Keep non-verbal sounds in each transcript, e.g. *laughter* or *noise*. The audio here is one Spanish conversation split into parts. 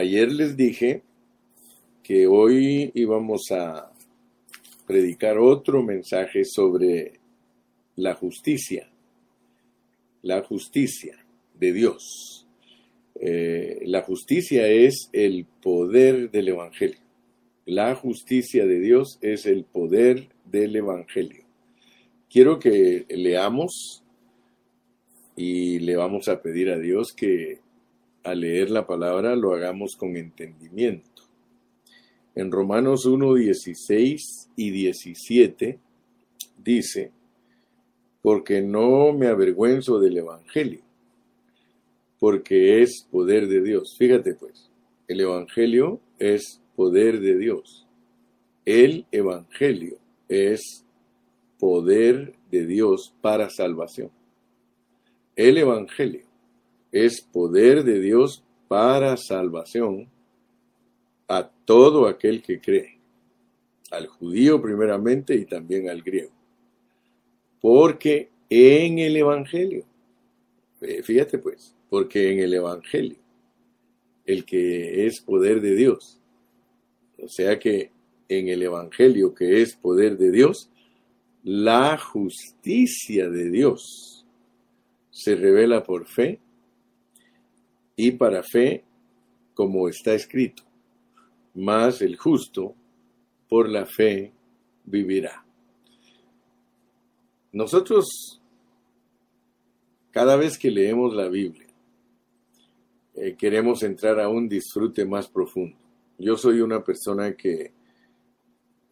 Ayer les dije que hoy íbamos a predicar otro mensaje sobre la justicia, la justicia de Dios. Eh, la justicia es el poder del Evangelio. La justicia de Dios es el poder del Evangelio. Quiero que leamos y le vamos a pedir a Dios que al leer la palabra lo hagamos con entendimiento. En Romanos 1, 16 y 17 dice, porque no me avergüenzo del Evangelio, porque es poder de Dios. Fíjate pues, el Evangelio es poder de Dios. El Evangelio es poder de Dios para salvación. El Evangelio es poder de Dios para salvación a todo aquel que cree, al judío primeramente y también al griego. Porque en el Evangelio, eh, fíjate pues, porque en el Evangelio, el que es poder de Dios, o sea que en el Evangelio que es poder de Dios, la justicia de Dios se revela por fe y para fe, como está escrito, más el justo por la fe vivirá. Nosotros, cada vez que leemos la Biblia, eh, queremos entrar a un disfrute más profundo. Yo soy una persona que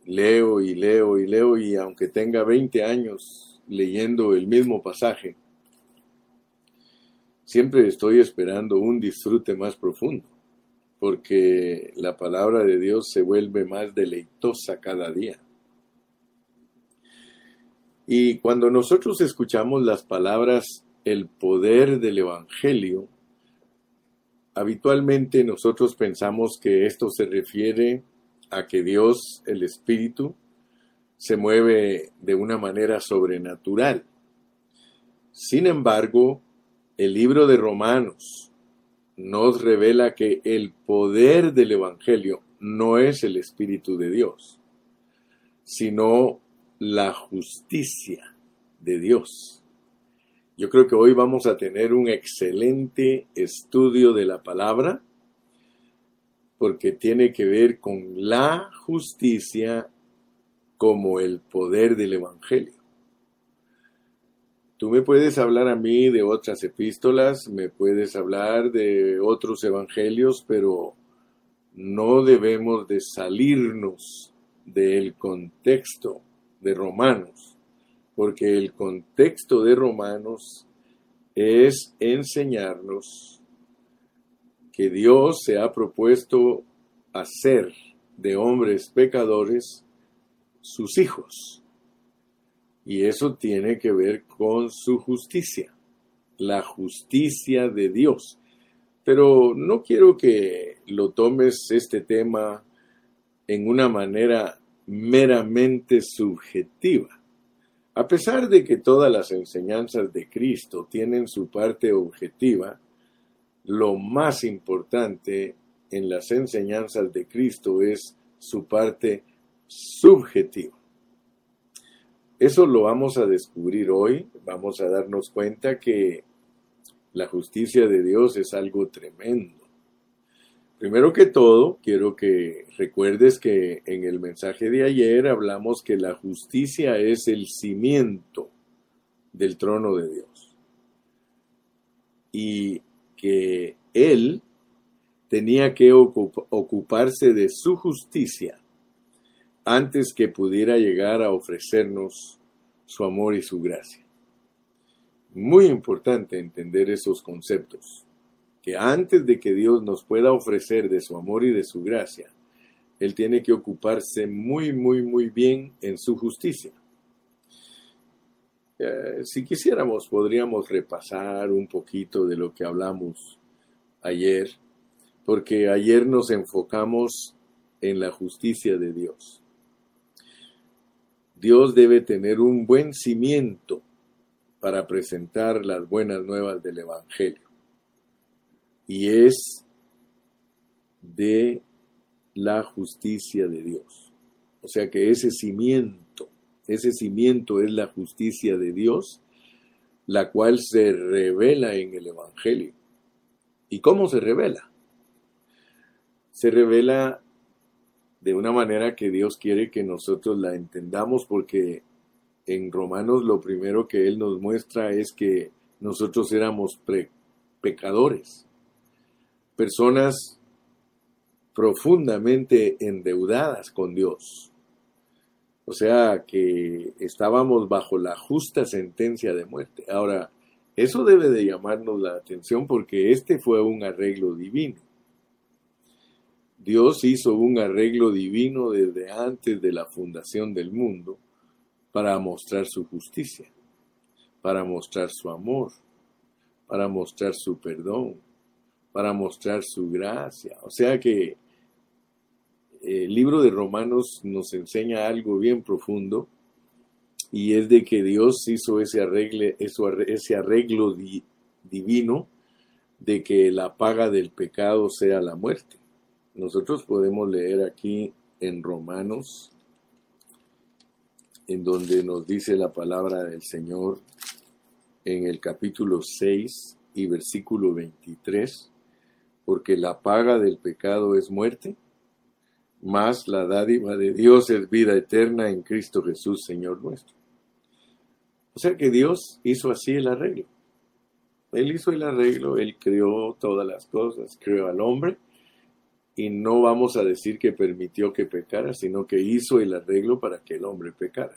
leo y leo y leo y aunque tenga 20 años leyendo el mismo pasaje, siempre estoy esperando un disfrute más profundo, porque la palabra de Dios se vuelve más deleitosa cada día. Y cuando nosotros escuchamos las palabras el poder del Evangelio, habitualmente nosotros pensamos que esto se refiere a que Dios, el Espíritu, se mueve de una manera sobrenatural. Sin embargo, el libro de Romanos nos revela que el poder del Evangelio no es el Espíritu de Dios, sino la justicia de Dios. Yo creo que hoy vamos a tener un excelente estudio de la palabra porque tiene que ver con la justicia como el poder del Evangelio. Tú me puedes hablar a mí de otras epístolas, me puedes hablar de otros evangelios, pero no debemos de salirnos del contexto de Romanos, porque el contexto de Romanos es enseñarnos que Dios se ha propuesto hacer de hombres pecadores sus hijos. Y eso tiene que ver con su justicia, la justicia de Dios. Pero no quiero que lo tomes este tema en una manera meramente subjetiva. A pesar de que todas las enseñanzas de Cristo tienen su parte objetiva, lo más importante en las enseñanzas de Cristo es su parte subjetiva. Eso lo vamos a descubrir hoy, vamos a darnos cuenta que la justicia de Dios es algo tremendo. Primero que todo, quiero que recuerdes que en el mensaje de ayer hablamos que la justicia es el cimiento del trono de Dios y que Él tenía que ocuparse de su justicia antes que pudiera llegar a ofrecernos su amor y su gracia. Muy importante entender esos conceptos, que antes de que Dios nos pueda ofrecer de su amor y de su gracia, Él tiene que ocuparse muy, muy, muy bien en su justicia. Eh, si quisiéramos, podríamos repasar un poquito de lo que hablamos ayer, porque ayer nos enfocamos en la justicia de Dios. Dios debe tener un buen cimiento para presentar las buenas nuevas del Evangelio. Y es de la justicia de Dios. O sea que ese cimiento, ese cimiento es la justicia de Dios, la cual se revela en el Evangelio. ¿Y cómo se revela? Se revela de una manera que Dios quiere que nosotros la entendamos porque en Romanos lo primero que Él nos muestra es que nosotros éramos pecadores, personas profundamente endeudadas con Dios. O sea que estábamos bajo la justa sentencia de muerte. Ahora, eso debe de llamarnos la atención porque este fue un arreglo divino. Dios hizo un arreglo divino desde antes de la fundación del mundo para mostrar su justicia, para mostrar su amor, para mostrar su perdón, para mostrar su gracia. O sea que el libro de Romanos nos enseña algo bien profundo y es de que Dios hizo ese arreglo, ese arreglo divino de que la paga del pecado sea la muerte. Nosotros podemos leer aquí en Romanos, en donde nos dice la palabra del Señor en el capítulo 6 y versículo 23, porque la paga del pecado es muerte, más la dádiva de Dios es vida eterna en Cristo Jesús, Señor nuestro. O sea que Dios hizo así el arreglo. Él hizo el arreglo, Él creó todas las cosas, creó al hombre y no vamos a decir que permitió que pecara, sino que hizo el arreglo para que el hombre pecara.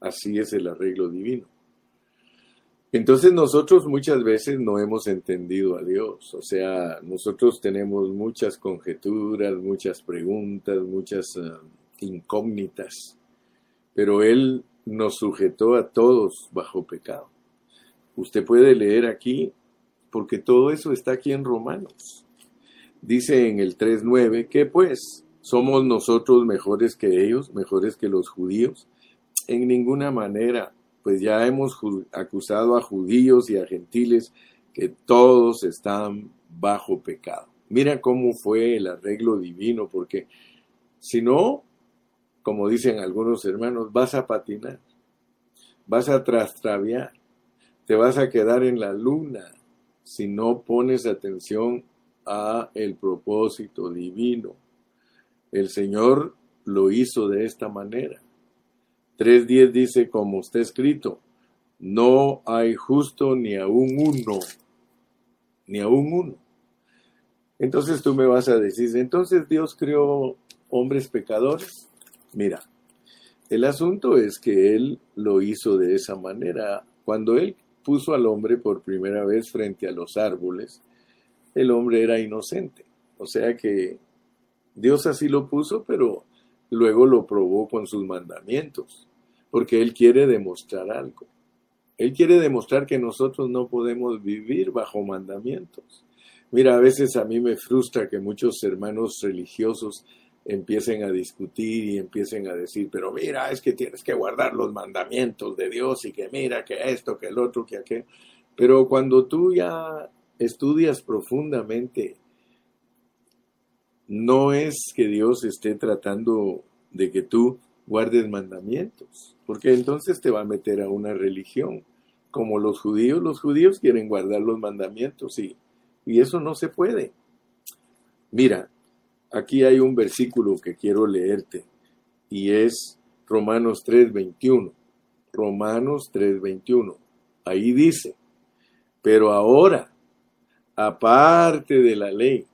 Así es el arreglo divino. Entonces nosotros muchas veces no hemos entendido a Dios, o sea, nosotros tenemos muchas conjeturas, muchas preguntas, muchas eh, incógnitas, pero Él nos sujetó a todos bajo pecado. Usted puede leer aquí, porque todo eso está aquí en Romanos. Dice en el 3.9, que pues somos nosotros mejores que ellos, mejores que los judíos. En ninguna manera, pues ya hemos acusado a judíos y a gentiles que todos están bajo pecado. Mira cómo fue el arreglo divino, porque si no, como dicen algunos hermanos, vas a patinar, vas a trastraviar, te vas a quedar en la luna si no pones atención a el propósito divino. El Señor lo hizo de esta manera. 3.10 dice, como está escrito, no hay justo ni aún uno, ni aún uno. Entonces tú me vas a decir, entonces Dios creó hombres pecadores. Mira, el asunto es que Él lo hizo de esa manera. Cuando Él puso al hombre por primera vez frente a los árboles, el hombre era inocente. O sea que Dios así lo puso, pero luego lo probó con sus mandamientos, porque Él quiere demostrar algo. Él quiere demostrar que nosotros no podemos vivir bajo mandamientos. Mira, a veces a mí me frustra que muchos hermanos religiosos empiecen a discutir y empiecen a decir, pero mira, es que tienes que guardar los mandamientos de Dios y que mira, que esto, que el otro, que aquel. Pero cuando tú ya estudias profundamente, no es que Dios esté tratando de que tú guardes mandamientos, porque entonces te va a meter a una religión. Como los judíos, los judíos quieren guardar los mandamientos y, y eso no se puede. Mira, aquí hay un versículo que quiero leerte y es Romanos 3:21. Romanos 3:21. Ahí dice, pero ahora aparte de la ley,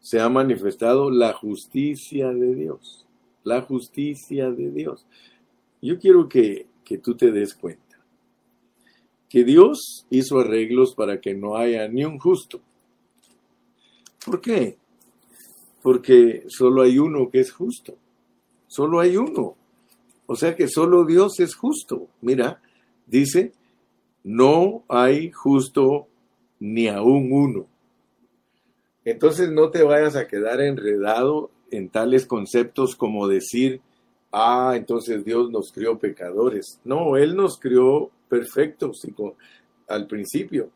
se ha manifestado la justicia de Dios. La justicia de Dios. Yo quiero que, que tú te des cuenta que Dios hizo arreglos para que no haya ni un justo. ¿Por qué? Porque solo hay uno que es justo. Solo hay uno. O sea que solo Dios es justo. Mira, dice, no hay justo ni aún uno. Entonces no te vayas a quedar enredado en tales conceptos como decir, ah, entonces Dios nos crió pecadores. No, Él nos crió perfectos al principio,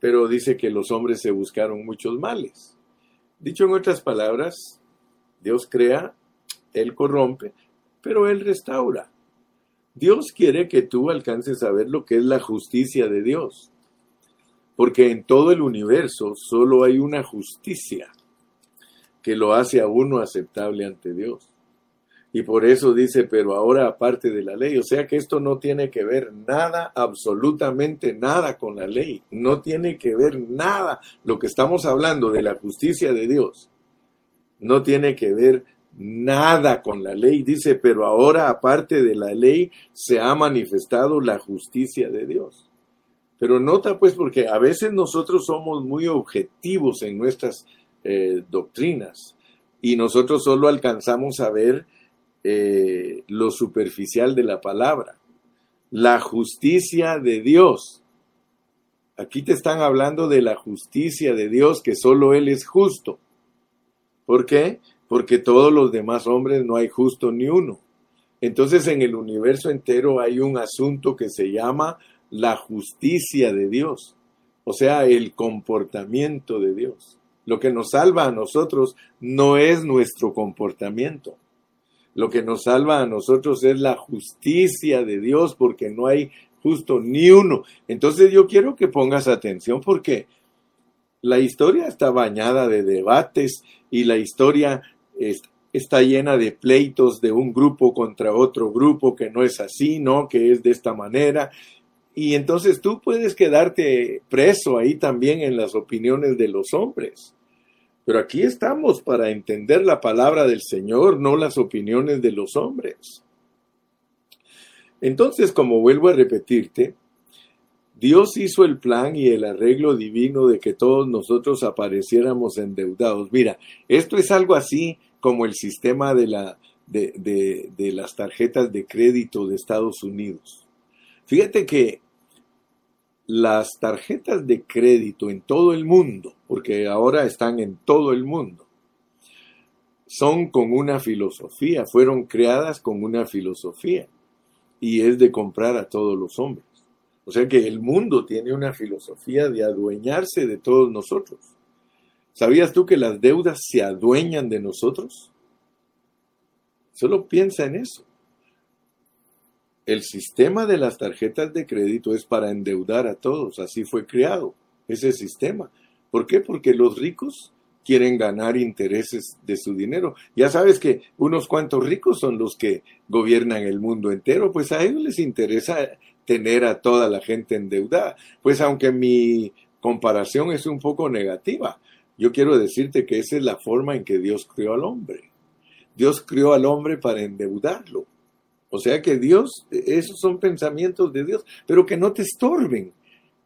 pero dice que los hombres se buscaron muchos males. Dicho en otras palabras, Dios crea, Él corrompe, pero Él restaura. Dios quiere que tú alcances a ver lo que es la justicia de Dios. Porque en todo el universo solo hay una justicia que lo hace a uno aceptable ante Dios. Y por eso dice, pero ahora aparte de la ley. O sea que esto no tiene que ver nada, absolutamente nada con la ley. No tiene que ver nada. Lo que estamos hablando de la justicia de Dios no tiene que ver nada con la ley. Dice, pero ahora aparte de la ley se ha manifestado la justicia de Dios. Pero nota pues porque a veces nosotros somos muy objetivos en nuestras eh, doctrinas y nosotros solo alcanzamos a ver eh, lo superficial de la palabra. La justicia de Dios. Aquí te están hablando de la justicia de Dios, que solo Él es justo. ¿Por qué? Porque todos los demás hombres no hay justo ni uno. Entonces en el universo entero hay un asunto que se llama la justicia de Dios, o sea, el comportamiento de Dios. Lo que nos salva a nosotros no es nuestro comportamiento, lo que nos salva a nosotros es la justicia de Dios porque no hay justo ni uno. Entonces yo quiero que pongas atención porque la historia está bañada de debates y la historia está llena de pleitos de un grupo contra otro grupo que no es así, ¿no? Que es de esta manera. Y entonces tú puedes quedarte preso ahí también en las opiniones de los hombres. Pero aquí estamos para entender la palabra del Señor, no las opiniones de los hombres. Entonces, como vuelvo a repetirte, Dios hizo el plan y el arreglo divino de que todos nosotros apareciéramos endeudados. Mira, esto es algo así como el sistema de, la, de, de las tarjetas de crédito de Estados Unidos. Fíjate que las tarjetas de crédito en todo el mundo, porque ahora están en todo el mundo, son con una filosofía, fueron creadas con una filosofía, y es de comprar a todos los hombres. O sea que el mundo tiene una filosofía de adueñarse de todos nosotros. ¿Sabías tú que las deudas se adueñan de nosotros? Solo piensa en eso. El sistema de las tarjetas de crédito es para endeudar a todos, así fue creado ese sistema. ¿Por qué? Porque los ricos quieren ganar intereses de su dinero. Ya sabes que unos cuantos ricos son los que gobiernan el mundo entero, pues a ellos les interesa tener a toda la gente endeudada. Pues aunque mi comparación es un poco negativa, yo quiero decirte que esa es la forma en que Dios creó al hombre. Dios creó al hombre para endeudarlo. O sea que Dios, esos son pensamientos de Dios, pero que no te estorben,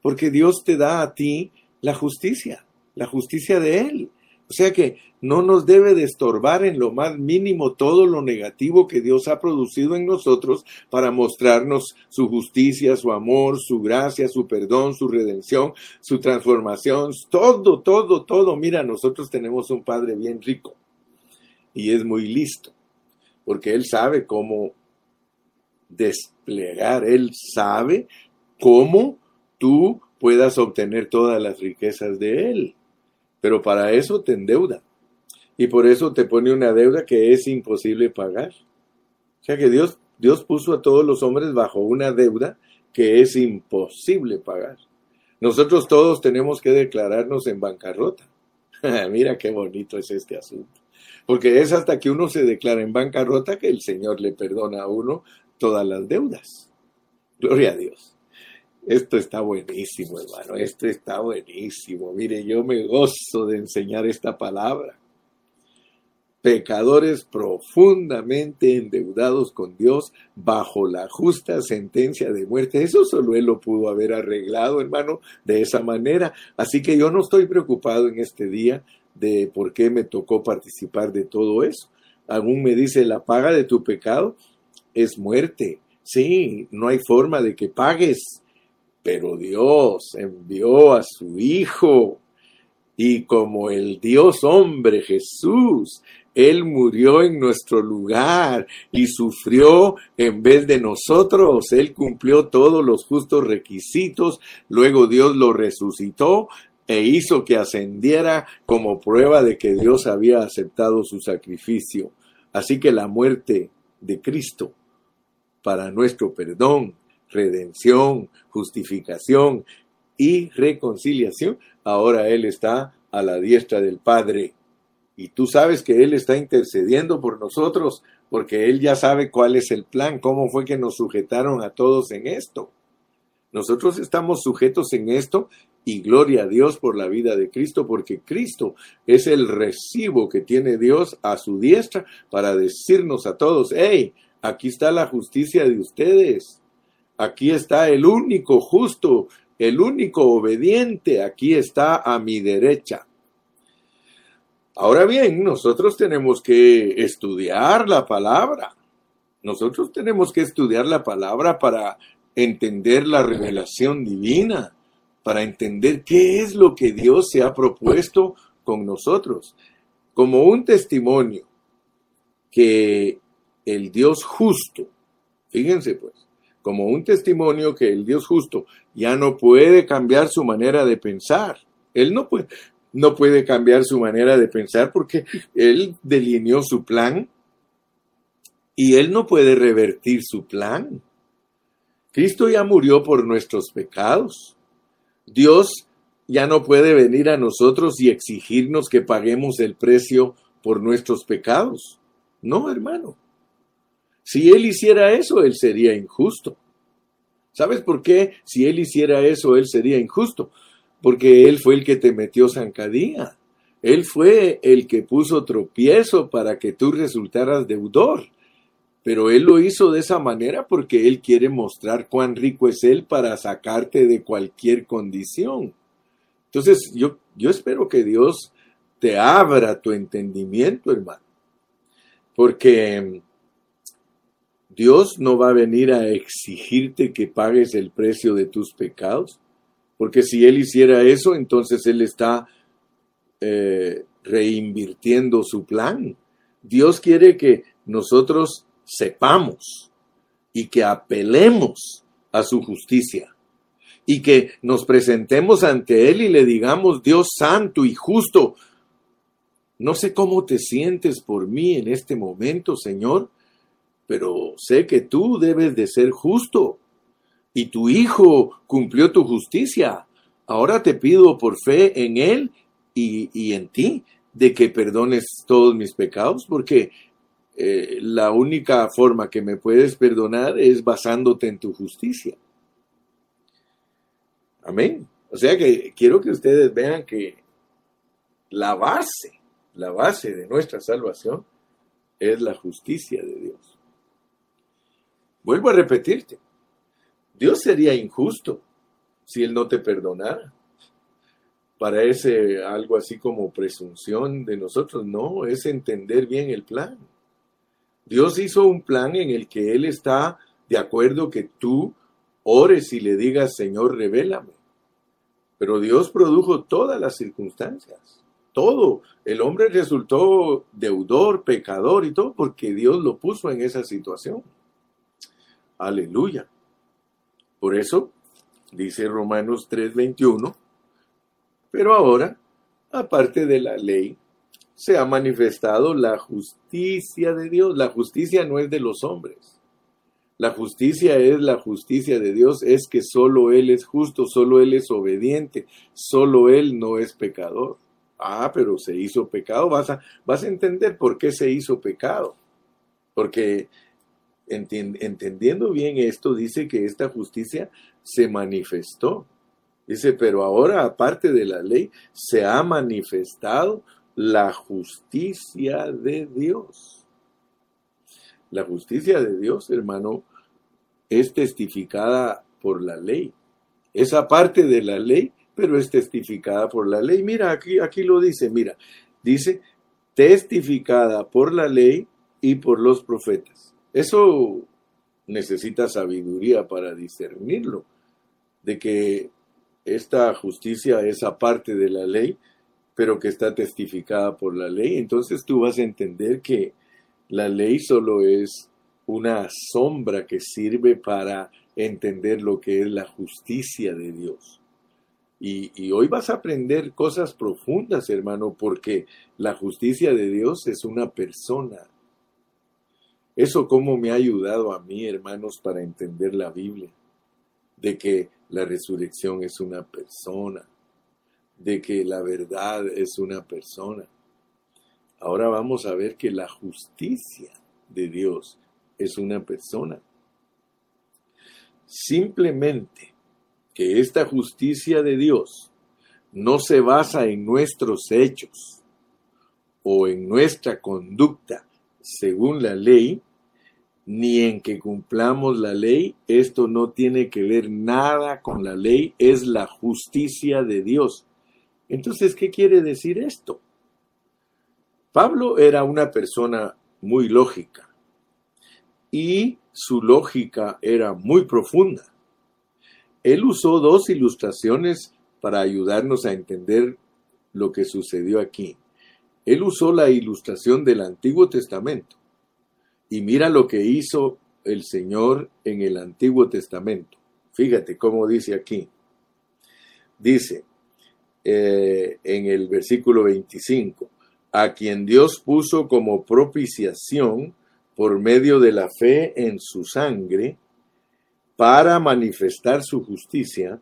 porque Dios te da a ti la justicia, la justicia de Él. O sea que no nos debe de estorbar en lo más mínimo todo lo negativo que Dios ha producido en nosotros para mostrarnos su justicia, su amor, su gracia, su perdón, su redención, su transformación, todo, todo, todo. Mira, nosotros tenemos un Padre bien rico y es muy listo, porque Él sabe cómo desplegar. Él sabe cómo tú puedas obtener todas las riquezas de Él. Pero para eso te endeuda. Y por eso te pone una deuda que es imposible pagar. O sea que Dios, Dios puso a todos los hombres bajo una deuda que es imposible pagar. Nosotros todos tenemos que declararnos en bancarrota. *laughs* Mira qué bonito es este asunto. Porque es hasta que uno se declara en bancarrota que el Señor le perdona a uno todas las deudas. Gloria a Dios. Esto está buenísimo, hermano. Esto está buenísimo. Mire, yo me gozo de enseñar esta palabra. Pecadores profundamente endeudados con Dios bajo la justa sentencia de muerte. Eso solo Él lo pudo haber arreglado, hermano, de esa manera. Así que yo no estoy preocupado en este día de por qué me tocó participar de todo eso. Aún me dice, la paga de tu pecado es muerte. Sí, no hay forma de que pagues, pero Dios envió a su Hijo y como el Dios hombre Jesús, Él murió en nuestro lugar y sufrió en vez de nosotros. Él cumplió todos los justos requisitos, luego Dios lo resucitó e hizo que ascendiera como prueba de que Dios había aceptado su sacrificio. Así que la muerte de Cristo para nuestro perdón, redención, justificación y reconciliación, ahora Él está a la diestra del Padre. Y tú sabes que Él está intercediendo por nosotros porque Él ya sabe cuál es el plan, cómo fue que nos sujetaron a todos en esto. Nosotros estamos sujetos en esto y gloria a Dios por la vida de Cristo, porque Cristo es el recibo que tiene Dios a su diestra para decirnos a todos, hey, aquí está la justicia de ustedes, aquí está el único justo, el único obediente, aquí está a mi derecha. Ahora bien, nosotros tenemos que estudiar la palabra. Nosotros tenemos que estudiar la palabra para entender la revelación divina, para entender qué es lo que Dios se ha propuesto con nosotros, como un testimonio que el Dios justo, fíjense pues, como un testimonio que el Dios justo ya no puede cambiar su manera de pensar. Él no puede, no puede cambiar su manera de pensar porque él delineó su plan y él no puede revertir su plan. Cristo ya murió por nuestros pecados. Dios ya no puede venir a nosotros y exigirnos que paguemos el precio por nuestros pecados. No, hermano. Si Él hiciera eso, Él sería injusto. ¿Sabes por qué? Si Él hiciera eso, Él sería injusto porque Él fue el que te metió zancadilla. Él fue el que puso tropiezo para que tú resultaras deudor. Pero Él lo hizo de esa manera porque Él quiere mostrar cuán rico es Él para sacarte de cualquier condición. Entonces, yo, yo espero que Dios te abra tu entendimiento, hermano. Porque Dios no va a venir a exigirte que pagues el precio de tus pecados. Porque si él hiciera eso, entonces él está eh, reinvirtiendo su plan. Dios quiere que nosotros sepamos y que apelemos a su justicia y que nos presentemos ante Él y le digamos, Dios santo y justo, no sé cómo te sientes por mí en este momento, Señor, pero sé que tú debes de ser justo y tu Hijo cumplió tu justicia. Ahora te pido por fe en Él y, en ti de que perdones todos mis pecados, porque eh, la única forma que me puedes perdonar es basándote en tu justicia. Amén. O sea que quiero que ustedes vean que la base, la base de nuestra salvación es la justicia de Dios. Vuelvo a repetirte, Dios sería injusto si Él no te perdonara. Parece algo así como presunción de nosotros. No, es entender bien el plan. Dios hizo un plan en el que Él está de acuerdo que tú ores y le digas, Señor, revélame. Pero Dios produjo todas las circunstancias, todo. El hombre resultó deudor, pecador y todo porque Dios lo puso en esa situación. Aleluya. Por eso, dice Romanos 3:21, pero ahora, aparte de la ley, se ha manifestado la justicia de Dios. La justicia no es de los hombres. La justicia es la justicia de Dios, es que solo Él es justo, solo Él es obediente, solo Él no es pecador. Ah, pero se hizo pecado. Vas a, vas a entender por qué se hizo pecado. Porque entendiendo bien esto, dice que esta justicia se manifestó. Dice, pero ahora, aparte de la ley, se ha manifestado la justicia de Dios. La justicia de Dios, hermano, es testificada por la ley. Es aparte de la ley, pero es testificada por la ley. Mira, aquí, aquí lo dice, mira, dice, testificada por la ley y por los profetas. Eso necesita sabiduría para discernirlo, de que esta justicia es aparte de la ley, pero que está testificada por la ley. Entonces tú vas a entender que la ley solo es una sombra que sirve para entender lo que es la justicia de Dios. Y, hoy vas a aprender cosas profundas, hermano, porque la justicia de Dios es una persona. Eso cómo me ha ayudado a mí, hermanos, para entender la Biblia, de que la resurrección es una persona, de que la verdad es una persona. Ahora vamos a ver que la justicia de Dios es una persona. Simplemente que esta justicia de Dios no se basa en nuestros hechos o en nuestra conducta según la ley, ni en que cumplamos la ley, esto no tiene que ver nada con la ley, es la justicia de Dios. Entonces, ¿qué quiere decir esto? Pablo era una persona muy lógica y su lógica era muy profunda. Él usó dos ilustraciones para ayudarnos a entender lo que sucedió aquí. Él usó la ilustración del Antiguo Testamento. Y mira lo que hizo el Señor en el Antiguo Testamento. Fíjate cómo dice aquí. Dice eh, en el versículo 25, a quien Dios puso como propiciación por medio de la fe en su sangre, para manifestar su justicia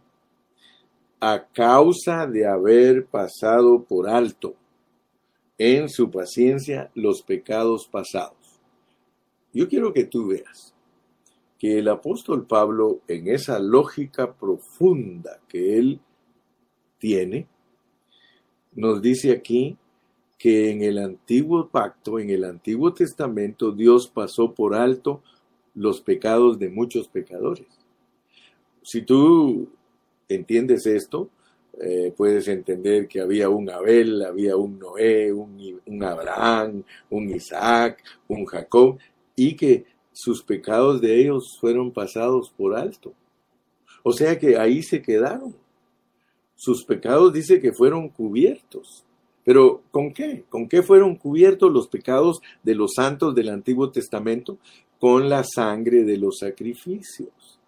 a causa de haber pasado por alto en su paciencia los pecados pasados. Yo quiero que tú veas que el apóstol Pablo, en esa lógica profunda que él tiene, nos dice aquí que en el antiguo pacto, en el antiguo testamento, Dios pasó por alto los pecados de muchos pecadores. Si tú entiendes esto, eh, puedes entender que había un Abel, había un Noé, un, un Abraham, un Isaac, un Jacob, y que sus pecados de ellos fueron pasados por alto. O sea que ahí se quedaron. Sus pecados dice que fueron cubiertos. Pero ¿con qué? ¿Con qué fueron cubiertos los pecados de los santos del Antiguo Testamento? con la sangre de los sacrificios,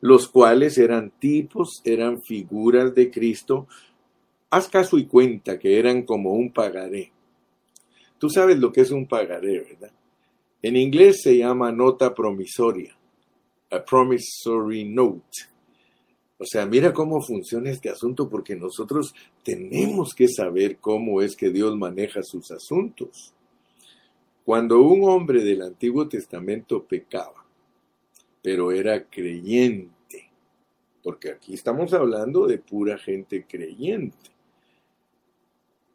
los cuales eran tipos, eran figuras de Cristo. Haz caso y cuenta que eran como un pagaré. Tú sabes lo que es un pagaré, ¿verdad? En inglés se llama nota promisoria, a promissory note. O sea, mira cómo funciona este asunto porque nosotros tenemos que saber cómo es que Dios maneja sus asuntos. Cuando un hombre del Antiguo Testamento pecaba, pero era creyente, porque aquí estamos hablando de pura gente creyente.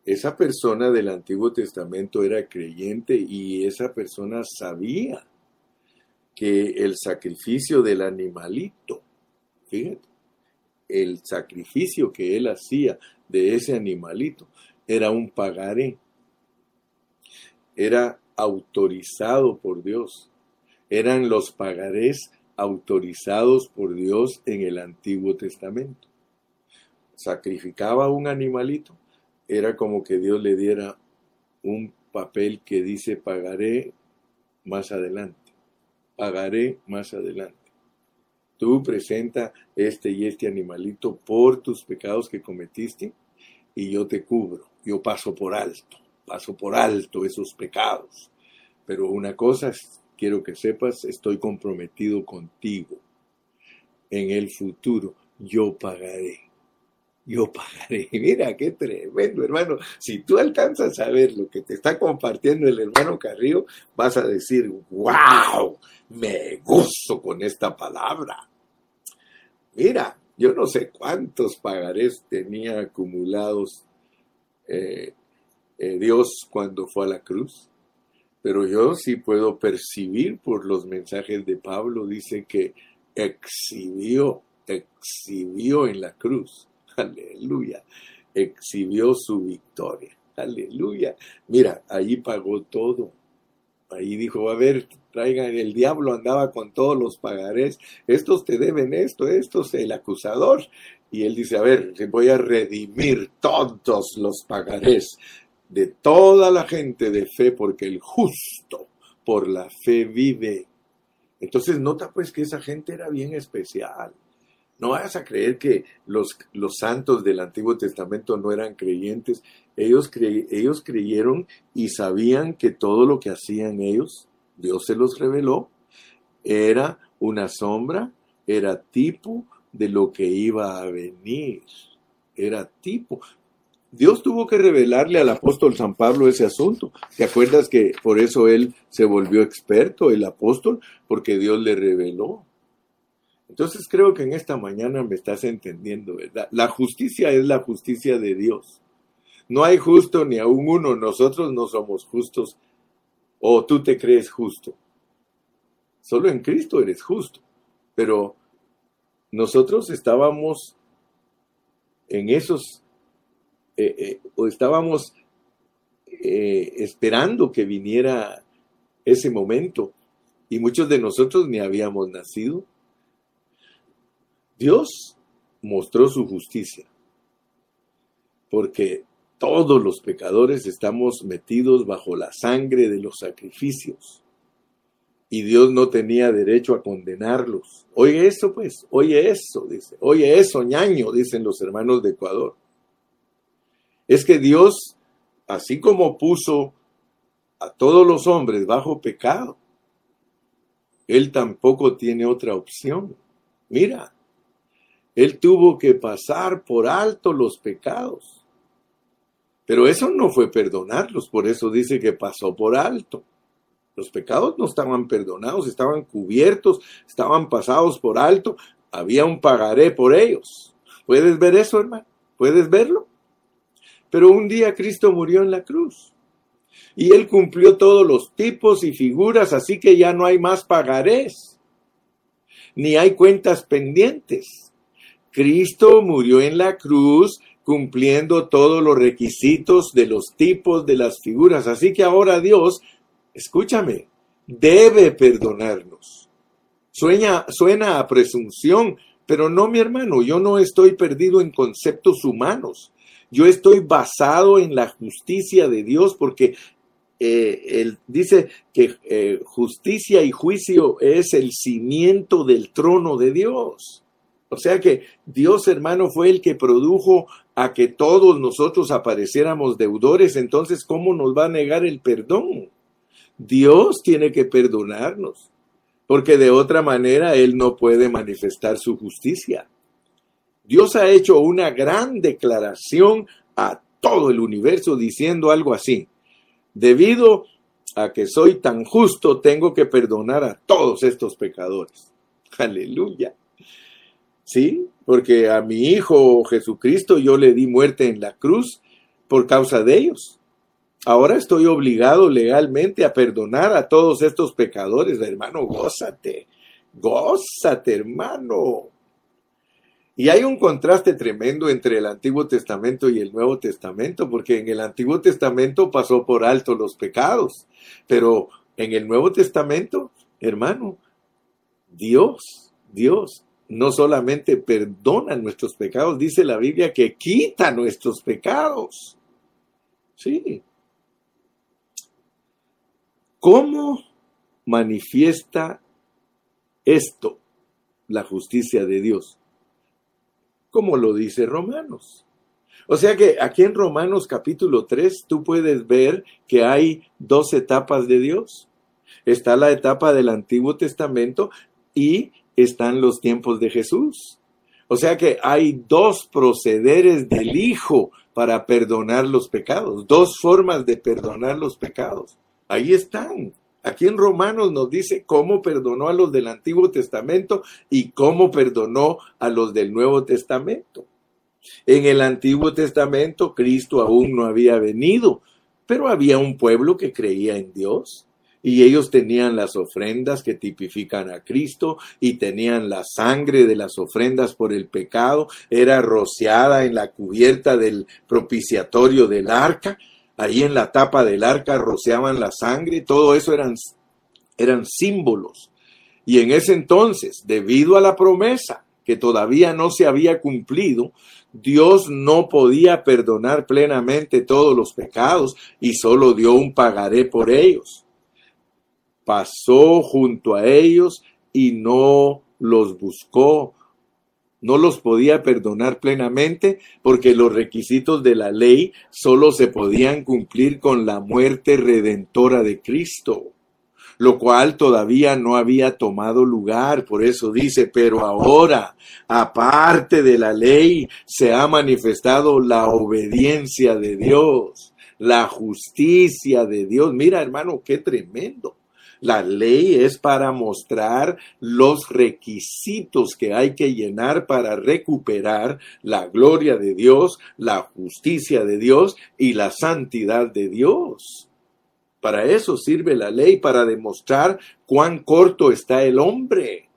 Esa persona del Antiguo Testamento era creyente y esa persona sabía que el sacrificio del animalito, fíjate, el sacrificio que él hacía de ese animalito era un pagaré, era autorizado por Dios. Eran los pagarés autorizados por Dios en el Antiguo Testamento. Sacrificaba un animalito, era como que Dios le diera un papel que dice pagaré más adelante, pagaré más adelante. Tú presenta este y este animalito por tus pecados que cometiste y yo te cubro, yo paso por alto paso por alto esos pecados. Pero una cosa quiero que sepas, estoy comprometido contigo. En el futuro yo pagaré. Yo pagaré. *laughs* Mira, qué tremendo, hermano. Si tú alcanzas a ver lo que te está compartiendo el hermano Carrillo, vas a decir, wow, me gozo con esta palabra. Mira, yo no sé cuántos pagarés tenía acumulados eh, eh, Dios cuando fue a la cruz, pero yo sí puedo percibir por los mensajes de Pablo, dice que exhibió, exhibió en la cruz, *laughs* aleluya, exhibió su victoria, aleluya. Mira, allí pagó todo. Ahí dijo, a ver, traigan, el diablo andaba con todos los pagarés, estos te deben esto, estos el acusador. Y él dice, a ver, voy a redimir todos los pagarés de toda la gente de fe, porque el justo por la fe vive. Entonces nota pues que esa gente era bien especial. No vayas a creer que los, los santos del Antiguo Testamento no eran creyentes. Ellos, ellos creyeron y sabían que todo lo que hacían ellos, Dios se los reveló, era una sombra, era tipo de lo que iba a venir. Era tipo. Dios tuvo que revelarle al apóstol San Pablo ese asunto. ¿Te acuerdas que por eso él se volvió experto, el apóstol? Porque Dios le reveló. Entonces creo que en esta mañana me estás entendiendo, ¿verdad? La justicia es la justicia de Dios. No hay justo ni aún uno. Nosotros no somos justos. O tú te crees justo. Solo en Cristo eres justo. Pero nosotros estábamos en esos eh, eh, o estábamos eh, esperando que viniera ese momento y muchos de nosotros ni habíamos nacido. Dios mostró su justicia porque todos los pecadores estamos metidos bajo la sangre de los sacrificios y Dios no tenía derecho a condenarlos. Oye eso, pues, oye eso, dice, oye eso, ñaño, dicen los hermanos de Ecuador es que Dios, así como puso a todos los hombres bajo pecado, Él tampoco tiene otra opción. Mira, Él tuvo que pasar por alto los pecados. Pero eso no fue perdonarlos, por eso dice que pasó por alto. Los pecados no estaban perdonados, estaban cubiertos, estaban pasados por alto, había un pagaré por ellos. ¿Puedes ver eso, hermano? ¿Puedes verlo? Pero un día Cristo murió en la cruz. Y Él cumplió todos los tipos y figuras, así que ya no hay más pagarés, ni hay cuentas pendientes. Cristo murió en la cruz cumpliendo todos los requisitos de los tipos de las figuras. Así que ahora Dios, escúchame, debe perdonarnos. Sueña, suena a presunción, pero no, mi hermano, yo no estoy perdido en conceptos humanos. Yo estoy basado en la justicia de Dios porque eh, él dice que eh, justicia y juicio es el cimiento del trono de Dios. O sea que Dios, hermano, fue el que produjo a que todos nosotros apareciéramos deudores. Entonces, ¿cómo nos va a negar el perdón? Dios tiene que perdonarnos, porque de otra manera Él no puede manifestar su justicia. Dios ha hecho una gran declaración a todo el universo diciendo algo así. Debido a que soy tan justo, tengo que perdonar a todos estos pecadores. Aleluya. ¿Sí? Porque a mi Hijo Jesucristo yo le di muerte en la cruz por causa de ellos. Ahora estoy obligado legalmente a perdonar a todos estos pecadores. Hermano, gózate. Gózate, hermano. Y hay un contraste tremendo entre el Antiguo Testamento y el Nuevo Testamento, porque en el Antiguo Testamento pasó por alto los pecados, pero en el Nuevo Testamento, hermano, Dios, Dios no solamente perdona nuestros pecados, dice la Biblia que quita nuestros pecados. Sí. ¿Cómo manifiesta esto la justicia de Dios? como lo dice Romanos. O sea que aquí en Romanos capítulo 3 tú puedes ver que hay dos etapas de Dios. Está la etapa del Antiguo Testamento y están los tiempos de Jesús. O sea que hay dos procederes del Hijo para perdonar los pecados, dos formas de perdonar los pecados. Ahí están. Aquí en Romanos nos dice cómo perdonó a los del Antiguo Testamento y cómo perdonó a los del Nuevo Testamento. En el Antiguo Testamento Cristo aún no había venido, pero había un pueblo que creía en Dios y ellos tenían las ofrendas que tipifican a Cristo y tenían la sangre de las ofrendas por el pecado, era rociada en la cubierta del propiciatorio del arca Ahí en la tapa del arca rociaban la sangre, todo eso eran, eran símbolos. Y en ese entonces, debido a la promesa que todavía no se había cumplido, Dios no podía perdonar plenamente todos los pecados y solo dio un pagaré por ellos. Pasó junto a ellos y no los buscó. no los podía perdonar plenamente porque los requisitos de la ley solo se podían cumplir con la muerte redentora de Cristo, lo cual todavía no había tomado lugar. Por eso dice, pero ahora, aparte de la ley, se ha manifestado la obediencia de Dios, la justicia de Dios. Mira, hermano, qué tremendo. La ley es para mostrar los requisitos que hay que llenar para recuperar la gloria de Dios, la justicia de Dios y la santidad de Dios. Para eso sirve la ley, para demostrar cuán corto está el hombre.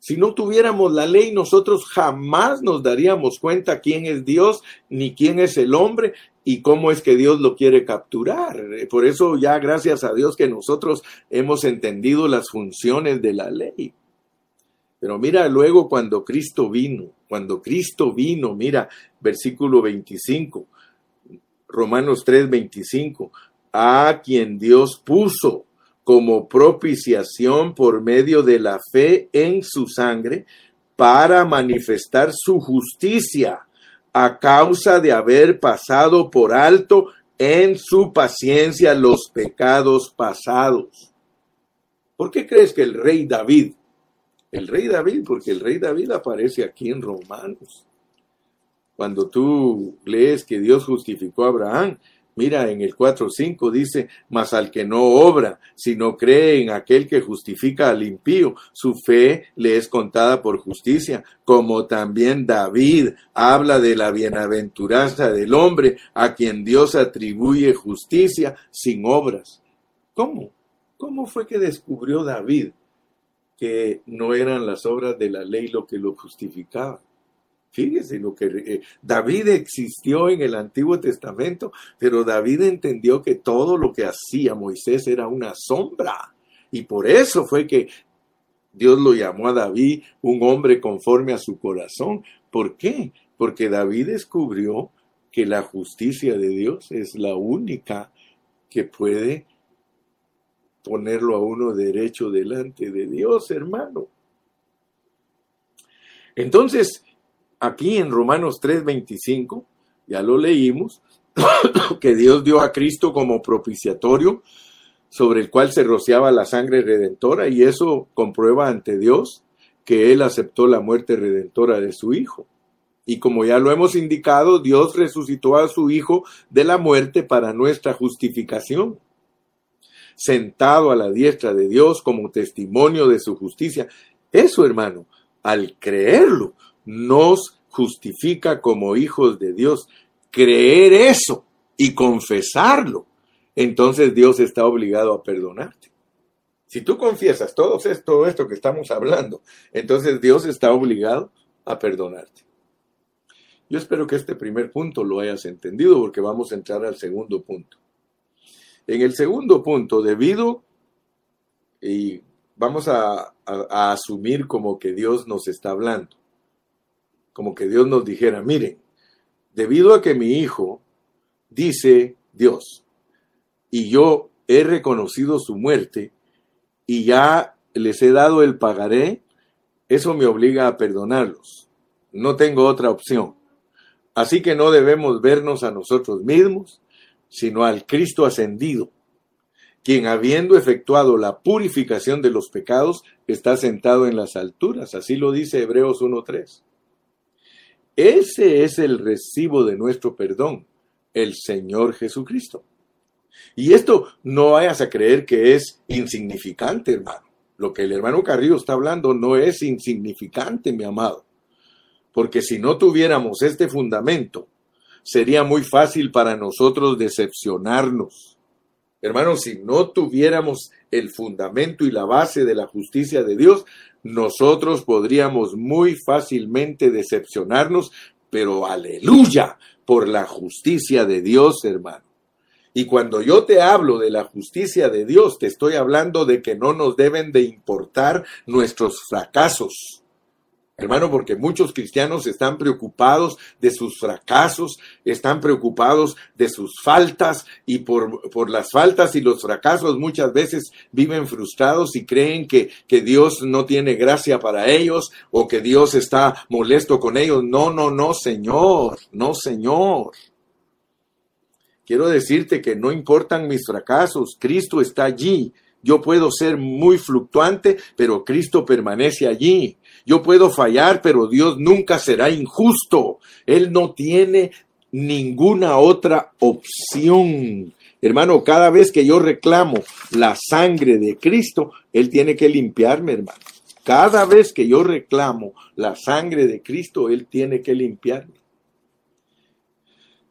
Si no tuviéramos la ley, nosotros jamás nos daríamos cuenta quién es Dios ni quién es el hombre y cómo es que Dios lo quiere capturar. Por eso ya gracias a Dios que nosotros hemos entendido las funciones de la ley. Pero mira luego cuando Cristo vino, cuando Cristo vino, mira versículo 25, Romanos 3, 25, a quien Dios puso como propiciación por medio de la fe en su sangre para manifestar su justicia a causa de haber pasado por alto en su paciencia los pecados pasados. ¿Por qué crees que el rey David, el rey David, porque el rey David aparece aquí en Romanos, cuando tú lees que Dios justificó a Abraham, Mira, en el 4.5 dice, mas al que no obra, sino cree en aquel que justifica al impío, su fe le es contada por justicia, como también David habla de la bienaventuranza del hombre a quien Dios atribuye justicia sin obras. ¿Cómo? ¿Cómo fue que descubrió David que no eran las obras de la ley lo que lo justificaba? Fíjese lo que eh, David existió en el Antiguo Testamento, pero David entendió que todo lo que hacía Moisés era una sombra. Y por eso fue que Dios lo llamó a David un hombre conforme a su corazón. ¿Por qué? Porque David descubrió que la justicia de Dios es la única que puede ponerlo a uno derecho delante de Dios, hermano. Entonces, aquí en Romanos 3:25, ya lo leímos, *coughs* que Dios dio a Cristo como propiciatorio sobre el cual se rociaba la sangre redentora y eso comprueba ante Dios que Él aceptó la muerte redentora de su Hijo. Y como ya lo hemos indicado, Dios resucitó a su Hijo de la muerte para nuestra justificación, sentado a la diestra de Dios como testimonio de su justicia. Eso, hermano, al creerlo, nos justifica como hijos de Dios. Creer eso y confesarlo, entonces Dios está obligado a perdonarte. Si tú confiesas todo esto, esto que estamos hablando, entonces Dios está obligado a perdonarte. Yo espero que este primer punto lo hayas entendido porque vamos a entrar al segundo punto. En el segundo punto, debido, y vamos a, a asumir como que Dios nos está hablando como que Dios nos dijera, miren, debido a que mi hijo dice Dios, y yo he reconocido su muerte, y ya les he dado el pagaré, eso me obliga a perdonarlos. No tengo otra opción. Así que no debemos vernos a nosotros mismos, sino al Cristo ascendido, quien habiendo efectuado la purificación de los pecados, está sentado en las alturas. Así lo dice Hebreos 1.3. Ese es el recibo de nuestro perdón, el Señor Jesucristo. Y esto no vayas a creer que es insignificante, hermano. Lo que el hermano Carrillo está hablando no es insignificante, mi amado. Porque si no tuviéramos este fundamento, sería muy fácil para nosotros decepcionarnos. Hermanos, si no tuviéramos el fundamento y la base de la justicia de Dios, nosotros podríamos muy fácilmente decepcionarnos, pero aleluya por la justicia de Dios, hermano. Y cuando yo te hablo de la justicia de Dios, te estoy hablando de que no nos deben de importar nuestros fracasos. Hermano, porque muchos cristianos están preocupados de sus fracasos, están preocupados de sus faltas y por, por, las faltas y los fracasos muchas veces viven frustrados y creen que, que Dios no tiene gracia para ellos o que Dios está molesto con ellos. No, no, no, Señor, no, Señor. Quiero decirte que no importan mis fracasos, Cristo está allí. Yo puedo ser muy fluctuante, pero Cristo permanece allí. Yo puedo fallar, pero Dios nunca será injusto. Él no tiene ninguna otra opción. Hermano, cada vez que yo reclamo la sangre de Cristo, Él tiene que limpiarme, hermano. Cada vez que yo reclamo la sangre de Cristo, Él tiene que limpiarme.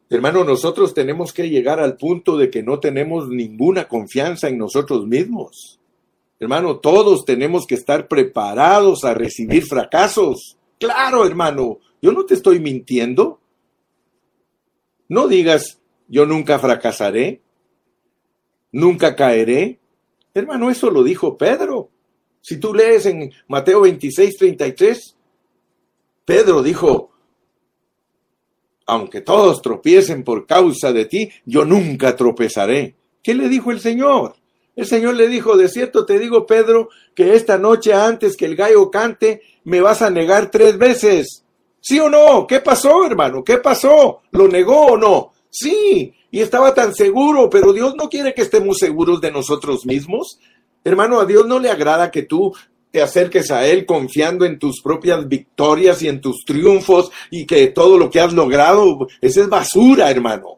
Hermano, nosotros tenemos que llegar al punto de que no tenemos ninguna confianza en nosotros mismos. Hermano, todos tenemos que estar preparados a recibir fracasos. Claro, hermano, yo no te estoy mintiendo. No digas, yo nunca fracasaré, nunca caeré. Hermano, eso lo dijo Pedro. Si tú lees en Mateo 26, 33, Pedro dijo, aunque todos tropiecen por causa de ti, yo nunca tropezaré. ¿Qué le dijo el Señor? El Señor le dijo, de cierto te digo, Pedro, que esta noche antes que el gallo cante, me vas a negar tres veces. ¿Sí o no? ¿Qué pasó, hermano? ¿Qué pasó? ¿Lo negó o no? Sí, y estaba tan seguro, pero Dios no quiere que estemos seguros de nosotros mismos. Hermano, a Dios no le agrada que tú te acerques a Él confiando en tus propias victorias y en tus triunfos y que todo lo que has logrado, esa es basura, hermano.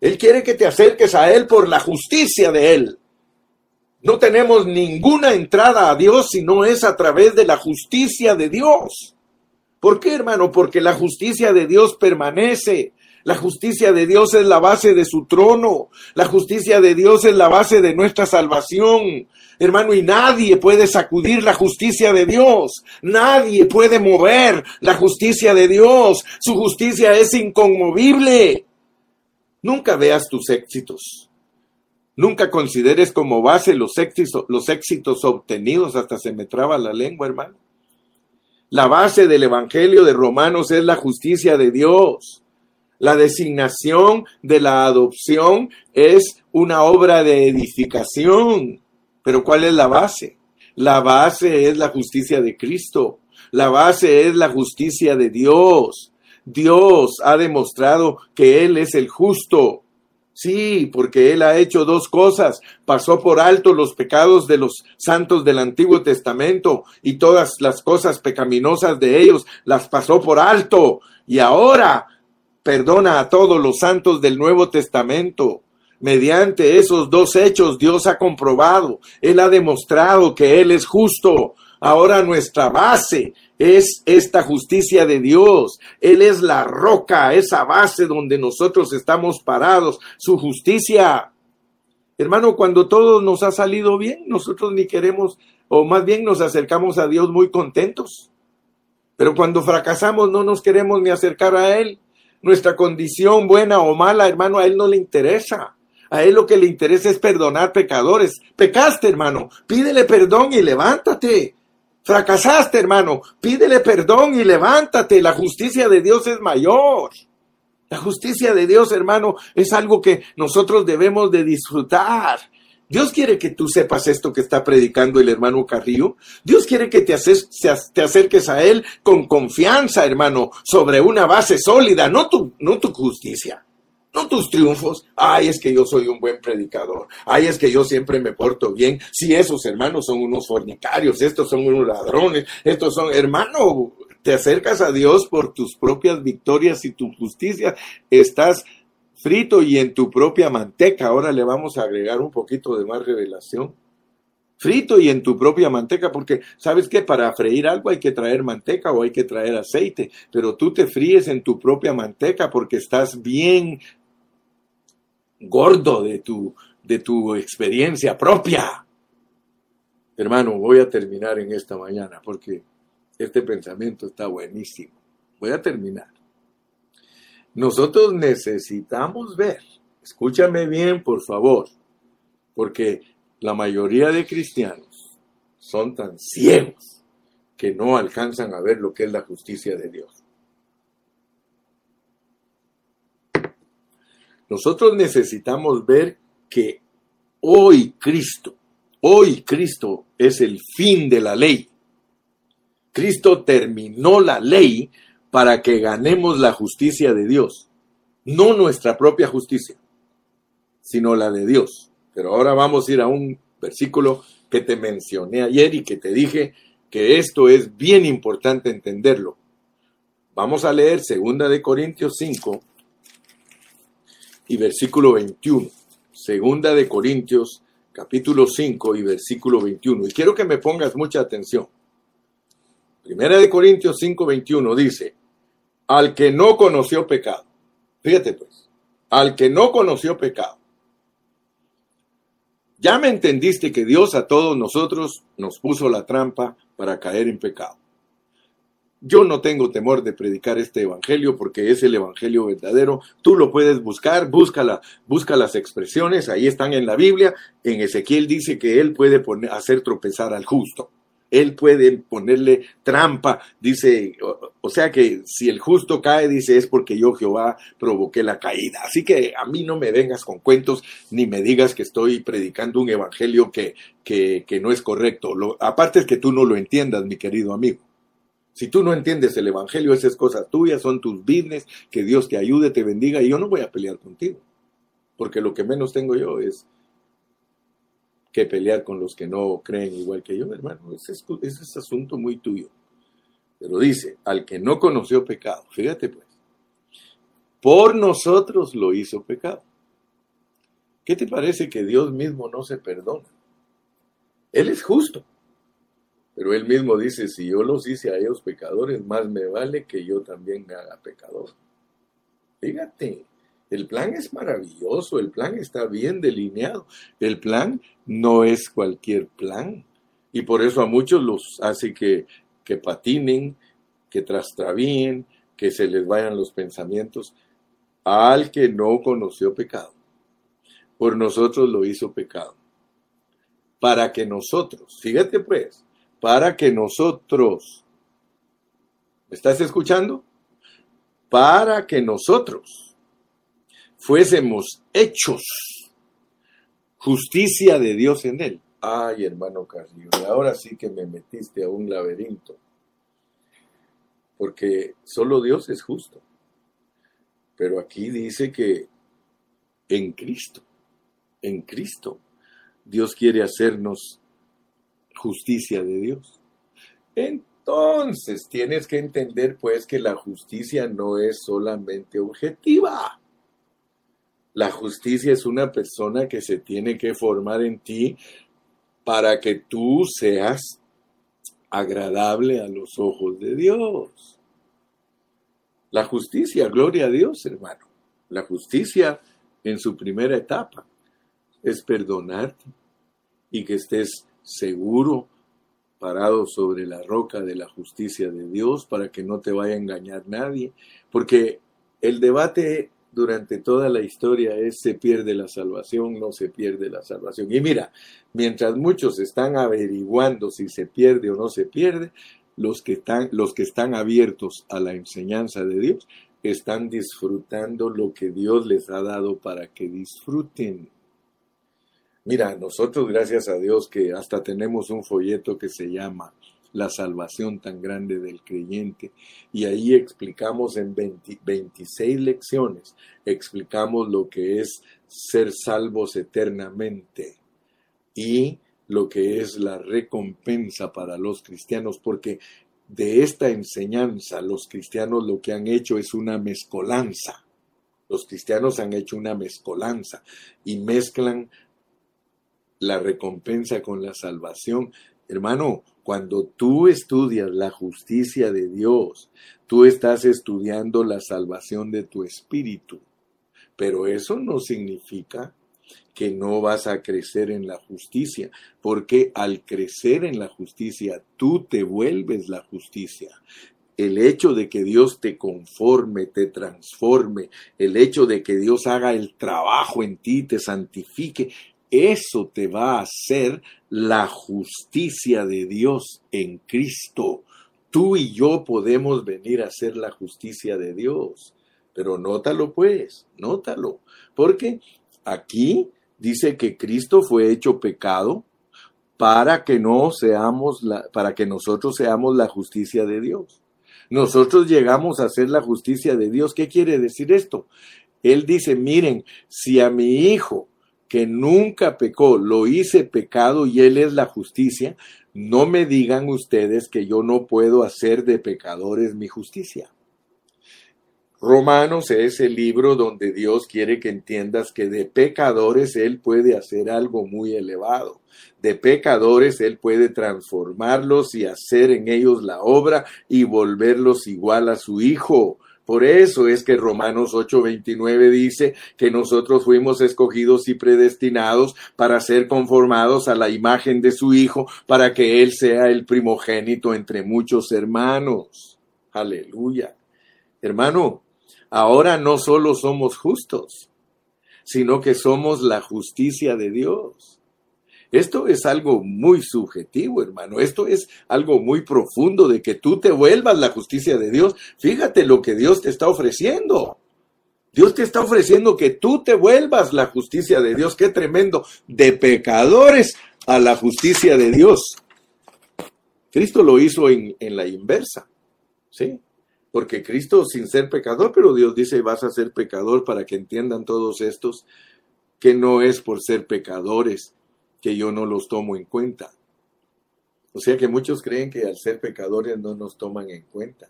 Él quiere que te acerques a Él por la justicia de Él. No tenemos ninguna entrada a Dios si no es a través de la justicia de Dios. ¿Por qué, hermano? Porque la justicia de Dios permanece. La justicia de Dios es la base de su trono. La justicia de Dios es la base de nuestra salvación. Hermano, y nadie puede sacudir la justicia de Dios. Nadie puede mover la justicia de Dios. Su justicia es inconmovible. Nunca veas tus éxitos. Nunca consideres como base los éxitos, los éxitos obtenidos. Hasta se me traba la lengua, hermano. La base del Evangelio de Romanos es la justicia de Dios. La designación de la adopción es una obra de edificación. Pero ¿cuál es la base? La base es la justicia de Cristo. La base es la justicia de Dios. Dios ha demostrado que Él es el justo. Sí, porque Él ha hecho dos cosas. Pasó por alto los pecados de los santos del Antiguo Testamento y todas las cosas pecaminosas de ellos las pasó por alto. Y ahora perdona a todos los santos del Nuevo Testamento. Mediante esos dos hechos Dios ha comprobado, Él ha demostrado que Él es justo. Ahora nuestra base es esta justicia de Dios. Él es la roca, esa base donde nosotros estamos parados, su justicia. Hermano, cuando todo nos ha salido bien, nosotros ni queremos, o más bien nos acercamos a Dios muy contentos. Pero cuando fracasamos no nos queremos ni acercar a Él. Nuestra condición buena o mala, hermano, a Él no le interesa. A Él lo que le interesa es perdonar pecadores. Pecaste, hermano. Pídele perdón y levántate. Fracasaste, hermano. Pídele perdón y levántate. La justicia de Dios es mayor. La justicia de Dios, hermano, es algo que nosotros debemos de disfrutar. Dios quiere que tú sepas esto que está predicando el hermano Carrillo. Dios quiere que te, acerques a Él con confianza, hermano, sobre una base sólida, no tu, no tu justicia no tus triunfos. Ay, es que yo soy un buen predicador. Ay, es que yo siempre me porto bien. Si esos hermanos son unos fornicarios, estos son unos ladrones, estos son, hermano, te acercas a Dios por tus propias victorias y tu justicia. Estás frito y en tu propia manteca. Ahora le vamos a agregar un poquito de más revelación. Frito y en tu propia manteca, porque sabes que para freír algo hay que traer manteca o hay que traer aceite, pero tú te fríes en tu propia manteca porque estás bien gordo de tu, de tu experiencia propia. Hermano, voy a terminar en esta mañana porque este pensamiento está buenísimo. Voy a terminar. Nosotros necesitamos ver, escúchame bien por favor, porque la mayoría de cristianos son tan ciegos que no alcanzan a ver lo que es la justicia de Dios. Nosotros necesitamos ver que hoy Cristo, hoy Cristo es el fin de la ley. Cristo terminó la ley para que ganemos la justicia de Dios, no nuestra propia justicia, sino la de Dios. Pero ahora vamos a ir a un versículo que te mencioné ayer y que te dije que esto es bien importante entenderlo. Vamos a leer 2 de Corintios 5 y versículo 21. Segunda de Corintios capítulo 5 y versículo 21. Y quiero que me pongas mucha atención. Primera de Corintios 5, 21 dice, al que no conoció pecado. Fíjate pues, al que no conoció pecado. Ya me entendiste que Dios a todos nosotros nos puso la trampa para caer en pecado. Yo no tengo temor de predicar este evangelio porque es el evangelio verdadero. Tú lo puedes buscar, búscala, busca las expresiones, ahí están en la Biblia. En Ezequiel dice que él puede poner, hacer tropezar al justo. Él puede ponerle trampa, dice, o, sea que si el justo cae, dice, es porque yo Jehová provoqué la caída. Así que a mí no me vengas con cuentos ni me digas que estoy predicando un evangelio que, que, que no es correcto. Lo, aparte es que tú no lo entiendas, mi querido amigo. Si tú no entiendes el Evangelio, esas cosas tuyas, son tus business, que Dios te ayude, te bendiga, y yo no voy a pelear contigo. Porque lo que menos tengo yo es que pelear con los que no creen igual que yo, hermano. Ese es, ese es asunto muy tuyo. Pero dice, al que no conoció pecado, fíjate pues, por nosotros lo hizo pecado. ¿Qué te parece que Dios mismo no se perdona? Él es justo. Pero él mismo dice, si yo los hice a ellos pecadores, más me vale que yo también me haga pecador. Fíjate, el plan es maravilloso, el plan está bien delineado. El plan no es cualquier plan. Y por eso a muchos los hace que, que patinen, que trastravíen, que se les vayan los pensamientos. Al que no conoció pecado, por nosotros lo hizo pecado. Para que nosotros, fíjate pues, para que nosotros, ¿me estás escuchando? Para que nosotros fuésemos hechos justicia de Dios en él. Ay, hermano Carrillo, ahora sí que me metiste a un laberinto. Porque solo Dios es justo. Pero aquí dice que en Cristo, en Cristo, Dios quiere hacernos justicia de Dios. Entonces tienes que entender pues que la justicia no es solamente objetiva. La justicia es una persona que se tiene que formar en ti para que tú seas agradable a los ojos de Dios. La justicia, gloria a Dios, hermano. La justicia en su primera etapa es perdonarte y que estés seguro, parado sobre la roca de la justicia de Dios para que no te vaya a engañar nadie, porque el debate durante toda la historia es se pierde la salvación, no se pierde la salvación. Y mira, mientras muchos están averiguando si se pierde o no se pierde, los que están, los que están abiertos a la enseñanza de Dios están disfrutando lo que Dios les ha dado para que disfruten. Mira, nosotros gracias a Dios que hasta tenemos un folleto que se llama La salvación tan grande del creyente y ahí explicamos en 26 lecciones, explicamos lo que es ser salvos eternamente y lo que es la recompensa para los cristianos, porque de esta enseñanza los cristianos lo que han hecho es una mezcolanza. Los cristianos han hecho una mezcolanza y mezclan la recompensa con la salvación. Hermano, cuando tú estudias la justicia de Dios, tú estás estudiando la salvación de tu espíritu. Pero eso no significa que no vas a crecer en la justicia, porque al crecer en la justicia, tú te vuelves la justicia. El hecho de que Dios te conforme, te transforme, el hecho de que Dios haga el trabajo en ti, te santifique, eso te va a hacer la justicia de Dios en Cristo. Tú y yo podemos venir a ser la justicia de Dios. Pero nótalo pues, nótalo. Porque aquí dice que Cristo fue hecho pecado para que no seamos la, para que nosotros seamos la justicia de Dios. Nosotros llegamos a ser la justicia de Dios. ¿Qué quiere decir esto? Él dice, miren, si a mi hijo que nunca pecó lo hice pecado y él es la justicia, no me digan ustedes que yo no puedo hacer de pecadores mi justicia. Romanos es el libro donde Dios quiere que entiendas que de pecadores Él puede hacer algo muy elevado. De pecadores Él puede transformarlos y hacer en ellos la obra y volverlos igual a su Hijo. Por eso es que Romanos 8:29 dice que nosotros fuimos escogidos y predestinados para ser conformados a la imagen de su Hijo, para que Él sea el primogénito entre muchos hermanos. Aleluya. Hermano, ahora no solo somos justos, sino que somos la justicia de Dios. Esto es algo muy subjetivo, hermano. Esto es algo muy profundo de que tú te vuelvas la justicia de Dios. Fíjate lo que Dios te está ofreciendo. Dios te está ofreciendo que tú te vuelvas la justicia de Dios. Qué tremendo. De pecadores a la justicia de Dios. Cristo lo hizo en, en la inversa. ¿Sí? Porque Cristo sin ser pecador, pero Dios dice vas a ser pecador para que entiendan todos estos que no es por ser pecadores, que yo no los tomo en cuenta. O sea que muchos creen que al ser pecadores no nos toman en cuenta.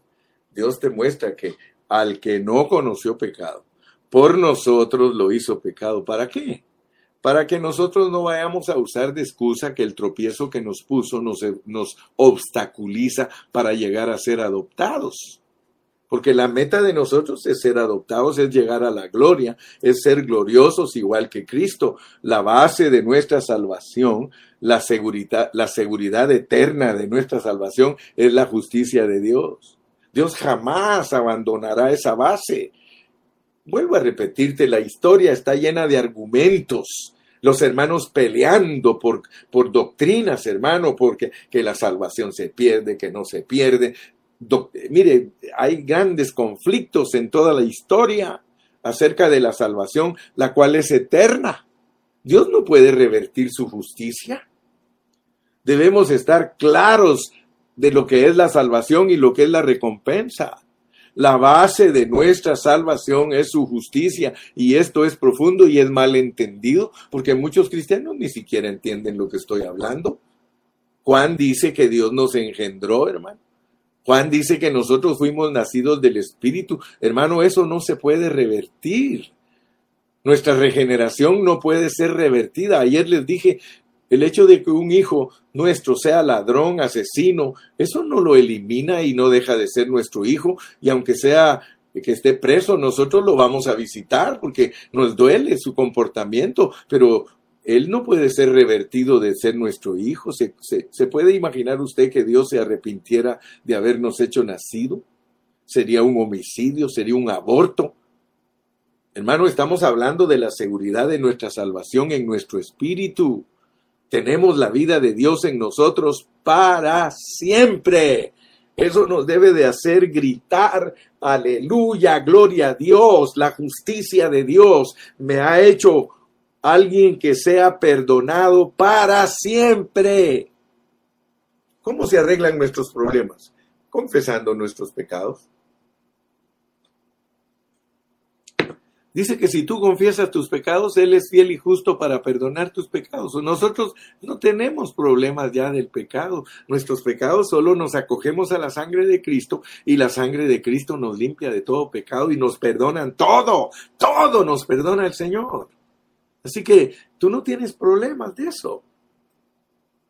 Dios te muestra que al que no conoció pecado, por nosotros lo hizo pecado. ¿Para qué? Para que nosotros no vayamos a usar de excusa que el tropiezo que nos puso nos, obstaculiza para llegar a ser adoptados. Porque la meta de nosotros es ser adoptados, es llegar a la gloria, es ser gloriosos igual que Cristo. La base de nuestra salvación, la seguridad, la seguridad eterna de nuestra salvación es la justicia de Dios. Dios jamás abandonará esa base. Vuelvo a repetirte, la historia está llena de argumentos los hermanos peleando por, por doctrinas, hermano, porque que la salvación se pierde, que no se pierde mire, hay grandes conflictos en toda la historia acerca de la salvación, la cual es eterna. Dios no puede revertir su justicia. Debemos estar claros de lo que es la salvación y lo que es la recompensa. La base de nuestra salvación es su justicia y esto es profundo y es mal entendido porque muchos cristianos ni siquiera entienden lo que estoy hablando. Juan dice que Dios nos engendró, hermano. Juan dice que nosotros fuimos nacidos del Espíritu. Hermano, eso no se puede revertir. Nuestra regeneración no puede ser revertida. Ayer les dije, el hecho de que un hijo nuestro sea ladrón, asesino, eso no lo elimina y no deja de ser nuestro hijo. Y aunque sea que esté preso, nosotros lo vamos a visitar porque nos duele su comportamiento, pero él no puede ser revertido de ser nuestro hijo. ¿Se, puede imaginar usted que Dios se arrepintiera de habernos hecho nacido? Sería un homicidio, sería un aborto. Hermano, estamos hablando de la seguridad de nuestra salvación en nuestro espíritu. Tenemos la vida de Dios en nosotros para siempre. Eso nos debe de hacer gritar, aleluya, gloria a Dios, la justicia de Dios me ha hecho alguien que sea perdonado para siempre. ¿Cómo se arreglan nuestros problemas? Confesando nuestros pecados. Dice que si tú confiesas tus pecados, Él es fiel y justo para perdonar tus pecados. Nosotros no tenemos problemas ya del pecado. Nuestros pecados solo nos acogemos a la sangre de Cristo y la sangre de Cristo nos limpia de todo pecado y nos perdonan todo. Todo nos perdona el Señor. Así que tú no tienes problemas de eso.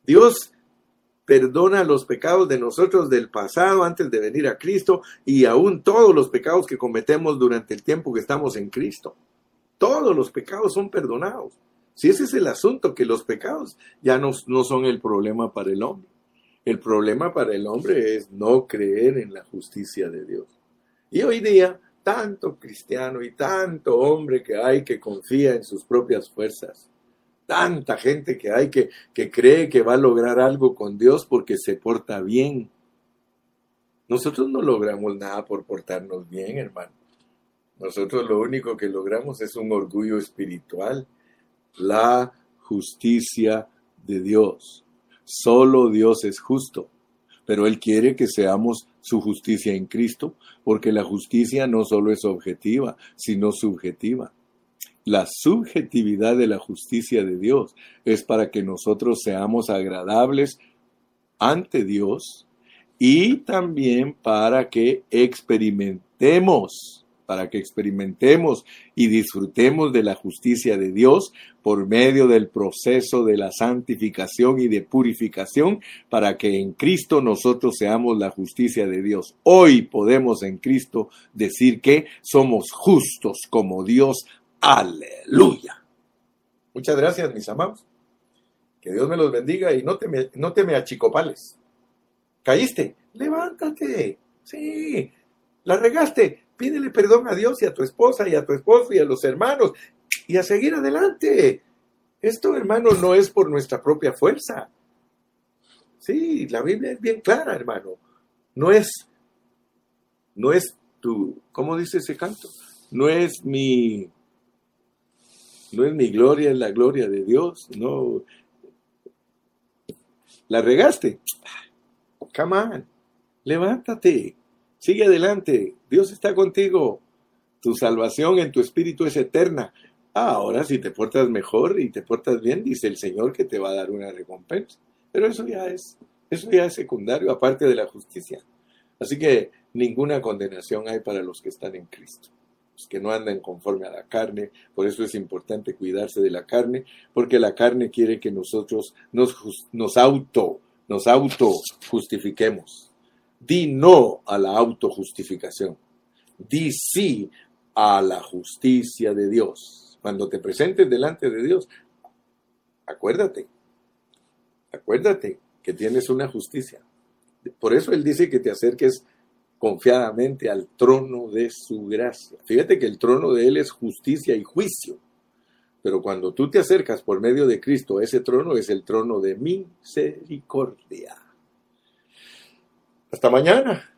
Dios perdona los pecados de nosotros del pasado antes de venir a Cristo y aún todos los pecados que cometemos durante el tiempo que estamos en Cristo. Todos los pecados son perdonados. Si ese es el asunto, que los pecados ya no, no son el problema para el hombre. El problema para el hombre es no creer en la justicia de Dios. Y hoy día tanto cristiano y tanto hombre que hay que confía en sus propias fuerzas. tanta gente que hay que, que cree que va a lograr algo con Dios porque se porta bien. Nosotros no logramos nada por portarnos bien, hermano. Nosotros lo único que logramos es un orgullo espiritual, la justicia de Dios. Solo Dios es justo, pero Él quiere que seamos su justicia en Cristo, porque la justicia no solo es objetiva, sino subjetiva. La subjetividad de la justicia de Dios es para que nosotros seamos agradables ante Dios y también para que experimentemos para que experimentemos y disfrutemos de la justicia de Dios por medio del proceso de la santificación y de purificación, para que en Cristo nosotros seamos la justicia de Dios. Hoy podemos en Cristo decir que somos justos como Dios. Aleluya. Muchas gracias, mis amados. Que Dios me los bendiga y no te me, no te me achicopales. ¿Caíste? Levántate. Sí. ¿La regaste? Pídele perdón a Dios y a tu esposa y a tu esposo y a los hermanos y a seguir adelante. Esto, hermano, no es por nuestra propia fuerza. Sí, la Biblia es bien clara, hermano. No es, no es tu, ¿cómo dice ese canto? No es mi, no es mi gloria, es la gloria de Dios. No, la regaste. Come on, levántate. Sigue adelante, Dios está contigo. Tu salvación en tu espíritu es eterna. Ah, ahora si te portas mejor y te portas bien, dice el Señor que te va a dar una recompensa. Pero eso ya es, eso ya es secundario, aparte de la justicia. Así que ninguna condenación hay para los que están en Cristo, los que no andan conforme a la carne. Por eso es importante cuidarse de la carne, porque la carne quiere que nosotros nos, nos auto, nos auto justifiquemos. Di no a la autojustificación. Di sí a la justicia de Dios. Cuando te presentes delante de Dios, acuérdate, acuérdate que tienes una justicia. Por eso Él dice que te acerques confiadamente al trono de su gracia. Fíjate que el trono de Él es justicia y juicio. Pero cuando tú te acercas por medio de Cristo, ese trono es el trono de misericordia. Hasta mañana.